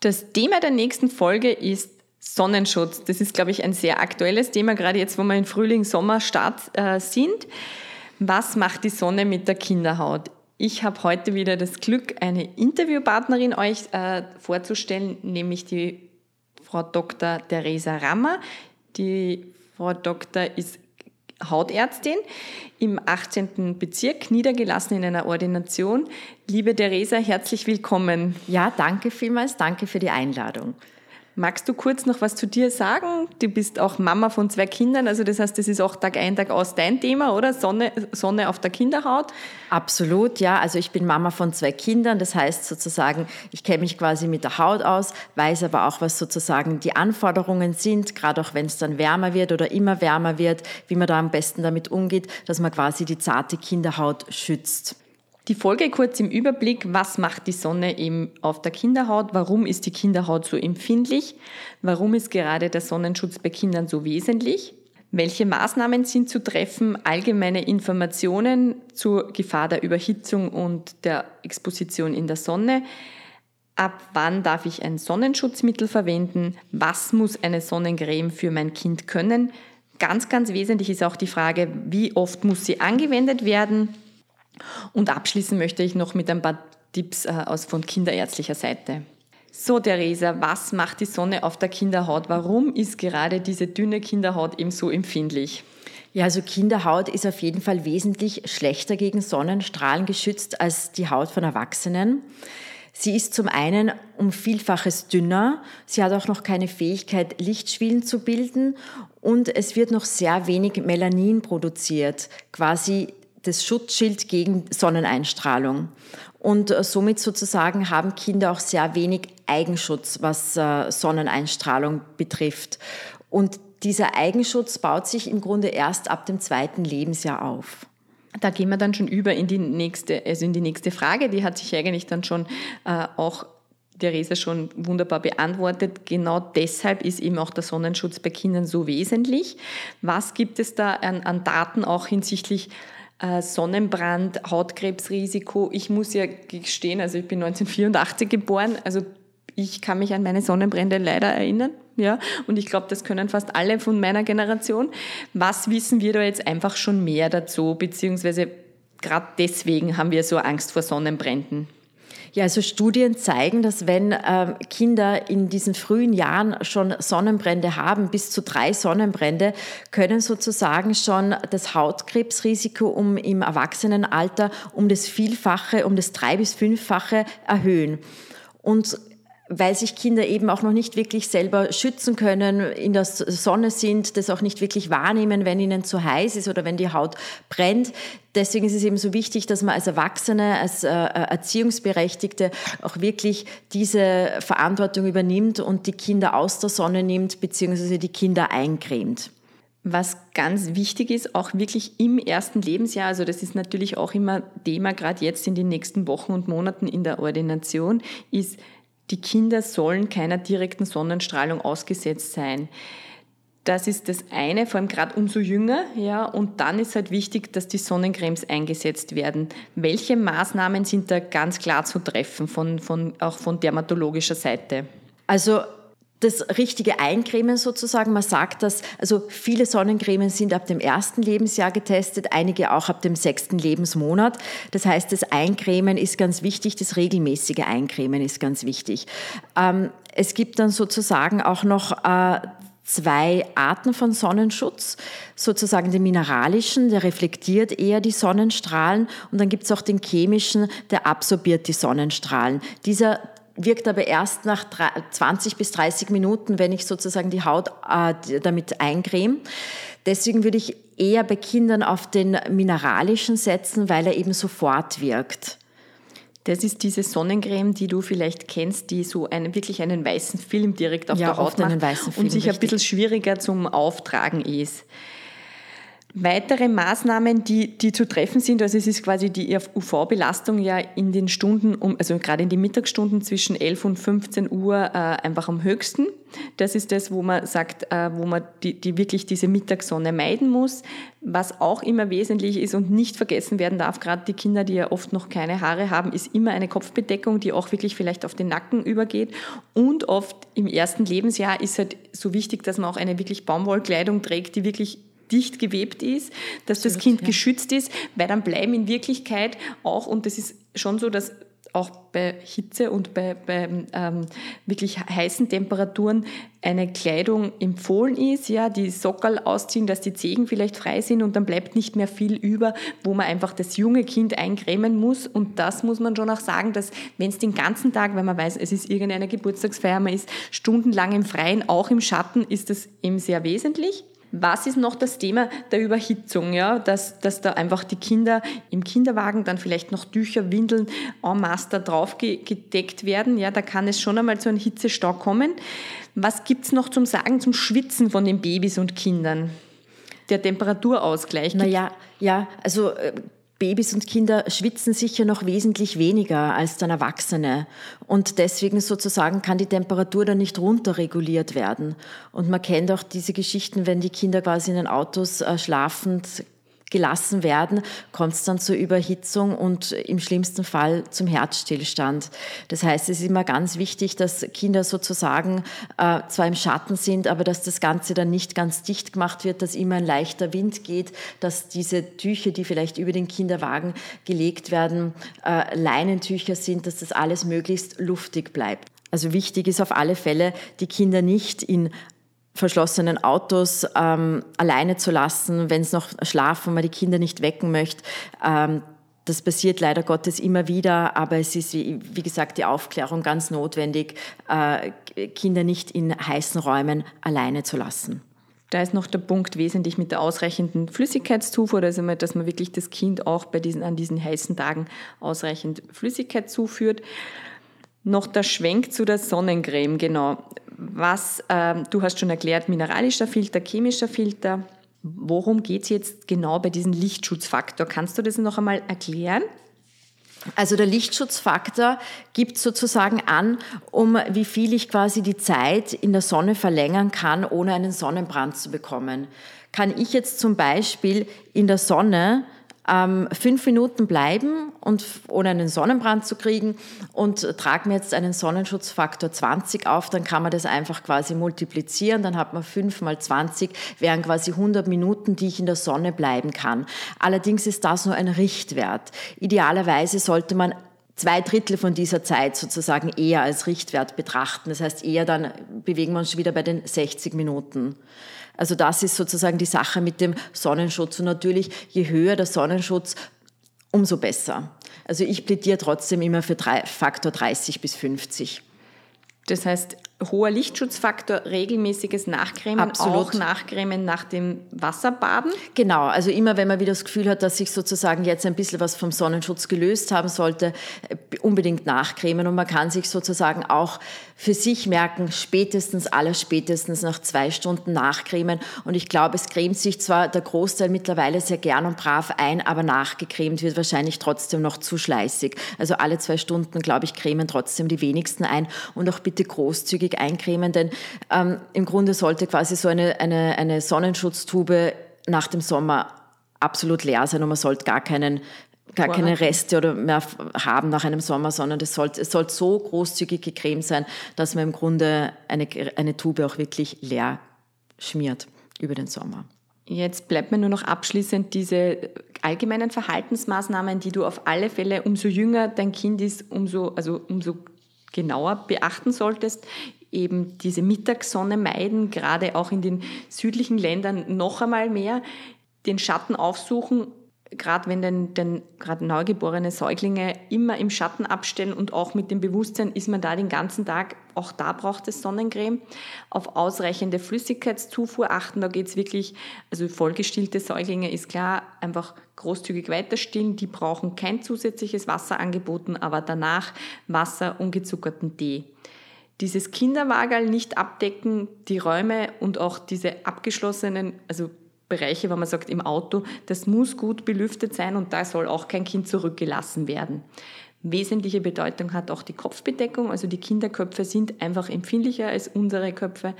Das Thema der nächsten Folge ist Sonnenschutz. Das ist, glaube ich, ein sehr aktuelles Thema, gerade jetzt, wo wir im Frühling, Sommer Start äh, sind. Was macht die Sonne mit der Kinderhaut? Ich habe heute wieder das Glück, eine Interviewpartnerin euch äh, vorzustellen, nämlich die Frau Dr. Theresa Rammer. Die Frau Dr. ist Hautärztin im 18. Bezirk, niedergelassen in einer Ordination. Liebe Theresa, herzlich willkommen. Ja, danke vielmals, danke für die Einladung. Magst du kurz noch was zu dir sagen? Du bist auch Mama von zwei Kindern, also das heißt, das ist auch Tag ein, Tag aus dein Thema, oder? Sonne, Sonne auf der Kinderhaut? Absolut, ja. Also ich bin Mama von zwei Kindern, das heißt sozusagen, ich kenne mich quasi mit der Haut aus, weiß aber auch, was sozusagen die Anforderungen sind, gerade auch wenn es dann wärmer wird oder immer wärmer wird, wie man da am besten damit umgeht, dass man quasi die zarte Kinderhaut schützt. Die Folge kurz im Überblick, was macht die Sonne eben auf der Kinderhaut, warum ist die Kinderhaut so empfindlich, warum ist gerade der Sonnenschutz bei Kindern so wesentlich, welche Maßnahmen sind zu treffen, allgemeine Informationen zur Gefahr der Überhitzung und der Exposition in der Sonne, ab wann darf ich ein Sonnenschutzmittel verwenden, was muss eine Sonnencreme für mein Kind können. Ganz, ganz wesentlich ist auch die Frage, wie oft muss sie angewendet werden und abschließen möchte ich noch mit ein paar Tipps äh, aus von kinderärztlicher Seite. So, Theresa, was macht die Sonne auf der Kinderhaut? Warum ist gerade diese dünne Kinderhaut eben so empfindlich? Ja, also Kinderhaut ist auf jeden Fall wesentlich schlechter gegen Sonnenstrahlen geschützt als die Haut von Erwachsenen. Sie ist zum einen um Vielfaches dünner, sie hat auch noch keine Fähigkeit, Lichtschwielen zu bilden und es wird noch sehr wenig Melanin produziert, quasi das Schutzschild gegen Sonneneinstrahlung. Und äh, somit sozusagen haben Kinder auch sehr wenig Eigenschutz, was äh, Sonneneinstrahlung betrifft. Und dieser Eigenschutz baut sich im Grunde erst ab dem zweiten Lebensjahr auf. Da gehen wir dann schon über in die nächste, also in die nächste Frage. Die hat sich eigentlich dann schon äh, auch Theresa schon wunderbar beantwortet. Genau deshalb ist eben auch der Sonnenschutz bei Kindern so wesentlich. Was gibt es da an, an Daten auch hinsichtlich Sonnenbrand, Hautkrebsrisiko. Ich muss ja gestehen, also ich bin 1984 geboren, also ich kann mich an meine Sonnenbrände leider erinnern, ja, und ich glaube, das können fast alle von meiner Generation. Was wissen wir da jetzt einfach schon mehr dazu, beziehungsweise gerade deswegen haben wir so Angst vor Sonnenbränden? Ja, also Studien zeigen, dass wenn äh, Kinder in diesen frühen Jahren schon Sonnenbrände haben, bis zu drei Sonnenbrände, können sozusagen schon das Hautkrebsrisiko um im Erwachsenenalter um das Vielfache, um das drei bis fünffache erhöhen. Und weil sich Kinder eben auch noch nicht wirklich selber schützen können, in der Sonne sind, das auch nicht wirklich wahrnehmen, wenn ihnen zu heiß ist oder wenn die Haut brennt. Deswegen ist es eben so wichtig, dass man als Erwachsene, als äh, Erziehungsberechtigte auch wirklich diese Verantwortung übernimmt und die Kinder aus der Sonne nimmt, beziehungsweise die Kinder eincremt. Was ganz wichtig ist, auch wirklich im ersten Lebensjahr, also das ist natürlich auch immer Thema, gerade jetzt in den nächsten Wochen und Monaten in der Ordination, ist, die Kinder sollen keiner direkten Sonnenstrahlung ausgesetzt sein. Das ist das eine, vor allem gerade umso jünger, ja. Und dann ist halt wichtig, dass die Sonnencremes eingesetzt werden. Welche Maßnahmen sind da ganz klar zu treffen, von, von, auch von dermatologischer Seite? Also das richtige Eincremen sozusagen. Man sagt, dass also viele Sonnencremen sind ab dem ersten Lebensjahr getestet, einige auch ab dem sechsten Lebensmonat. Das heißt, das Eincremen ist ganz wichtig, das regelmäßige Eincremen ist ganz wichtig. Ähm, es gibt dann sozusagen auch noch äh, zwei Arten von Sonnenschutz, sozusagen den mineralischen, der reflektiert eher die Sonnenstrahlen und dann gibt es auch den chemischen, der absorbiert die Sonnenstrahlen. Dieser wirkt aber erst nach 20 bis 30 Minuten, wenn ich sozusagen die Haut äh, damit eincreme. Deswegen würde ich eher bei Kindern auf den mineralischen setzen, weil er eben sofort wirkt. Das ist diese Sonnencreme, die du vielleicht kennst, die so einen, wirklich einen weißen Film direkt auf ja, der Haut macht und sich richtig. ein bisschen schwieriger zum Auftragen ist. Weitere Maßnahmen, die, die zu treffen sind, also es ist quasi die UV-Belastung ja in den Stunden, um, also gerade in den Mittagsstunden zwischen 11 und 15 Uhr äh, einfach am höchsten. Das ist das, wo man sagt, äh, wo man die, die wirklich diese Mittagssonne meiden muss. Was auch immer wesentlich ist und nicht vergessen werden darf, gerade die Kinder, die ja oft noch keine Haare haben, ist immer eine Kopfbedeckung, die auch wirklich vielleicht auf den Nacken übergeht. Und oft im ersten Lebensjahr ist halt so wichtig, dass man auch eine wirklich Baumwollkleidung trägt, die wirklich dicht gewebt ist, dass Absolut, das Kind ja. geschützt ist, weil dann bleiben in Wirklichkeit auch, und das ist schon so, dass auch bei Hitze und bei, bei ähm, wirklich heißen Temperaturen eine Kleidung empfohlen ist, ja, die Sockel ausziehen, dass die Zehen vielleicht frei sind und dann bleibt nicht mehr viel über, wo man einfach das junge Kind eincremen muss und das muss man schon auch sagen, dass wenn es den ganzen Tag, wenn man weiß, es ist irgendeine Geburtstagsfeier, man ist stundenlang im Freien, auch im Schatten, ist das eben sehr wesentlich. Was ist noch das Thema der Überhitzung? Ja? Dass, dass da einfach die Kinder im Kinderwagen dann vielleicht noch Tücher, Windeln en masse da drauf gedeckt werden. Ja, da kann es schon einmal zu einem Hitzestau kommen. Was gibt's noch zum Sagen zum Schwitzen von den Babys und Kindern? Der Temperaturausgleich. Naja, ja, also äh, Babys und Kinder schwitzen sicher noch wesentlich weniger als dann Erwachsene. Und deswegen sozusagen kann die Temperatur dann nicht runterreguliert werden. Und man kennt auch diese Geschichten, wenn die Kinder quasi in den Autos äh, schlafend gelassen werden, kommt es dann zur Überhitzung und im schlimmsten Fall zum Herzstillstand. Das heißt, es ist immer ganz wichtig, dass Kinder sozusagen äh, zwar im Schatten sind, aber dass das Ganze dann nicht ganz dicht gemacht wird, dass immer ein leichter Wind geht, dass diese Tücher, die vielleicht über den Kinderwagen gelegt werden, äh, Leinentücher sind, dass das alles möglichst luftig bleibt. Also wichtig ist auf alle Fälle, die Kinder nicht in verschlossenen Autos ähm, alleine zu lassen, wenn es noch schlafen, man die Kinder nicht wecken möchte. Ähm, das passiert leider Gottes immer wieder, aber es ist, wie, wie gesagt, die Aufklärung ganz notwendig, äh, Kinder nicht in heißen Räumen alleine zu lassen. Da ist noch der Punkt wesentlich mit der ausreichenden Flüssigkeitszufuhr, also dass man wirklich das Kind auch bei diesen, an diesen heißen Tagen ausreichend Flüssigkeit zuführt. Noch der Schwenk zu der Sonnencreme, genau. Was, äh, du hast schon erklärt, mineralischer Filter, chemischer Filter. Worum geht es jetzt genau bei diesem Lichtschutzfaktor? Kannst du das noch einmal erklären? Also der Lichtschutzfaktor gibt sozusagen an, um wie viel ich quasi die Zeit in der Sonne verlängern kann, ohne einen Sonnenbrand zu bekommen. Kann ich jetzt zum Beispiel in der Sonne ähm, fünf Minuten bleiben und ohne einen Sonnenbrand zu kriegen und trage mir jetzt einen Sonnenschutzfaktor 20 auf, dann kann man das einfach quasi multiplizieren, dann hat man 5 mal 20, wären quasi 100 Minuten, die ich in der Sonne bleiben kann. Allerdings ist das nur ein Richtwert. Idealerweise sollte man zwei Drittel von dieser Zeit sozusagen eher als Richtwert betrachten. Das heißt, eher dann bewegen wir uns wieder bei den 60 Minuten. Also das ist sozusagen die Sache mit dem Sonnenschutz. Und natürlich, je höher der Sonnenschutz, umso besser. Also ich plädiere trotzdem immer für Faktor 30 bis 50. Das heißt, hoher Lichtschutzfaktor, regelmäßiges Nachcremen, Absolut. auch Nachcremen nach dem Wasserbaden? Genau, also immer wenn man wieder das Gefühl hat, dass sich sozusagen jetzt ein bisschen was vom Sonnenschutz gelöst haben sollte, äh, unbedingt nachcremen und man kann sich sozusagen auch für sich merken, spätestens, alles spätestens nach zwei Stunden nachcremen und ich glaube, es cremt sich zwar der Großteil mittlerweile sehr gern und brav ein, aber nachgecremt wird wahrscheinlich trotzdem noch zu schleißig. Also alle zwei Stunden, glaube ich, cremen trotzdem die wenigsten ein und auch bitte großzügig zügig eincremen, denn ähm, im Grunde sollte quasi so eine, eine, eine Sonnenschutztube nach dem Sommer absolut leer sein und man sollte gar keinen gar keine Reste oder mehr haben nach einem Sommer, sondern es soll, es soll so großzügige Creme sein, dass man im Grunde eine, eine Tube auch wirklich leer schmiert über den Sommer. Jetzt bleibt mir nur noch abschließend diese allgemeinen Verhaltensmaßnahmen, die du auf alle Fälle, umso jünger dein Kind ist, umso, also umso genauer beachten solltest. Eben diese Mittagssonne meiden, gerade auch in den südlichen Ländern noch einmal mehr. Den Schatten aufsuchen gerade wenn denn, denn gerade neugeborene Säuglinge immer im Schatten abstellen und auch mit dem Bewusstsein ist man da den ganzen Tag, auch da braucht es Sonnencreme, auf ausreichende Flüssigkeitszufuhr achten, da geht es wirklich, also vollgestillte Säuglinge ist klar, einfach großzügig weiterstillen, die brauchen kein zusätzliches Wasser angeboten, aber danach Wasser, ungezuckerten Tee dieses Kinderwagerl nicht abdecken, die Räume und auch diese abgeschlossenen, also Bereiche, wo man sagt, im Auto, das muss gut belüftet sein und da soll auch kein Kind zurückgelassen werden. Wesentliche Bedeutung hat auch die Kopfbedeckung. Also die Kinderköpfe sind einfach empfindlicher als unsere Köpfe,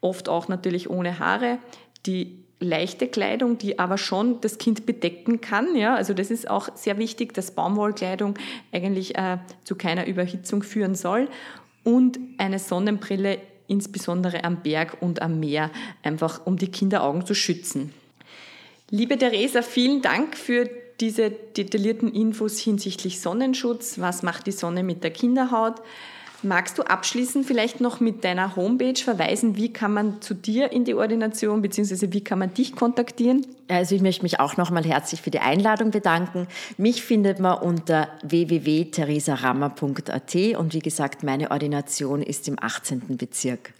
oft auch natürlich ohne Haare. Die leichte Kleidung, die aber schon das Kind bedecken kann. Ja, also das ist auch sehr wichtig, dass Baumwollkleidung eigentlich äh, zu keiner Überhitzung führen soll. Und eine Sonnenbrille insbesondere am Berg und am Meer, einfach um die Kinderaugen zu schützen. Liebe Theresa, vielen Dank für diese detaillierten Infos hinsichtlich Sonnenschutz. Was macht die Sonne mit der Kinderhaut? Magst du abschließend vielleicht noch mit deiner Homepage verweisen? Wie kann man zu dir in die Ordination bzw. wie kann man dich kontaktieren? Also ich möchte mich auch nochmal herzlich für die Einladung bedanken. Mich findet man unter www.theresarammer.at und wie gesagt, meine Ordination ist im 18. Bezirk.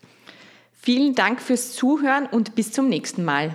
Vielen Dank fürs Zuhören und bis zum nächsten Mal.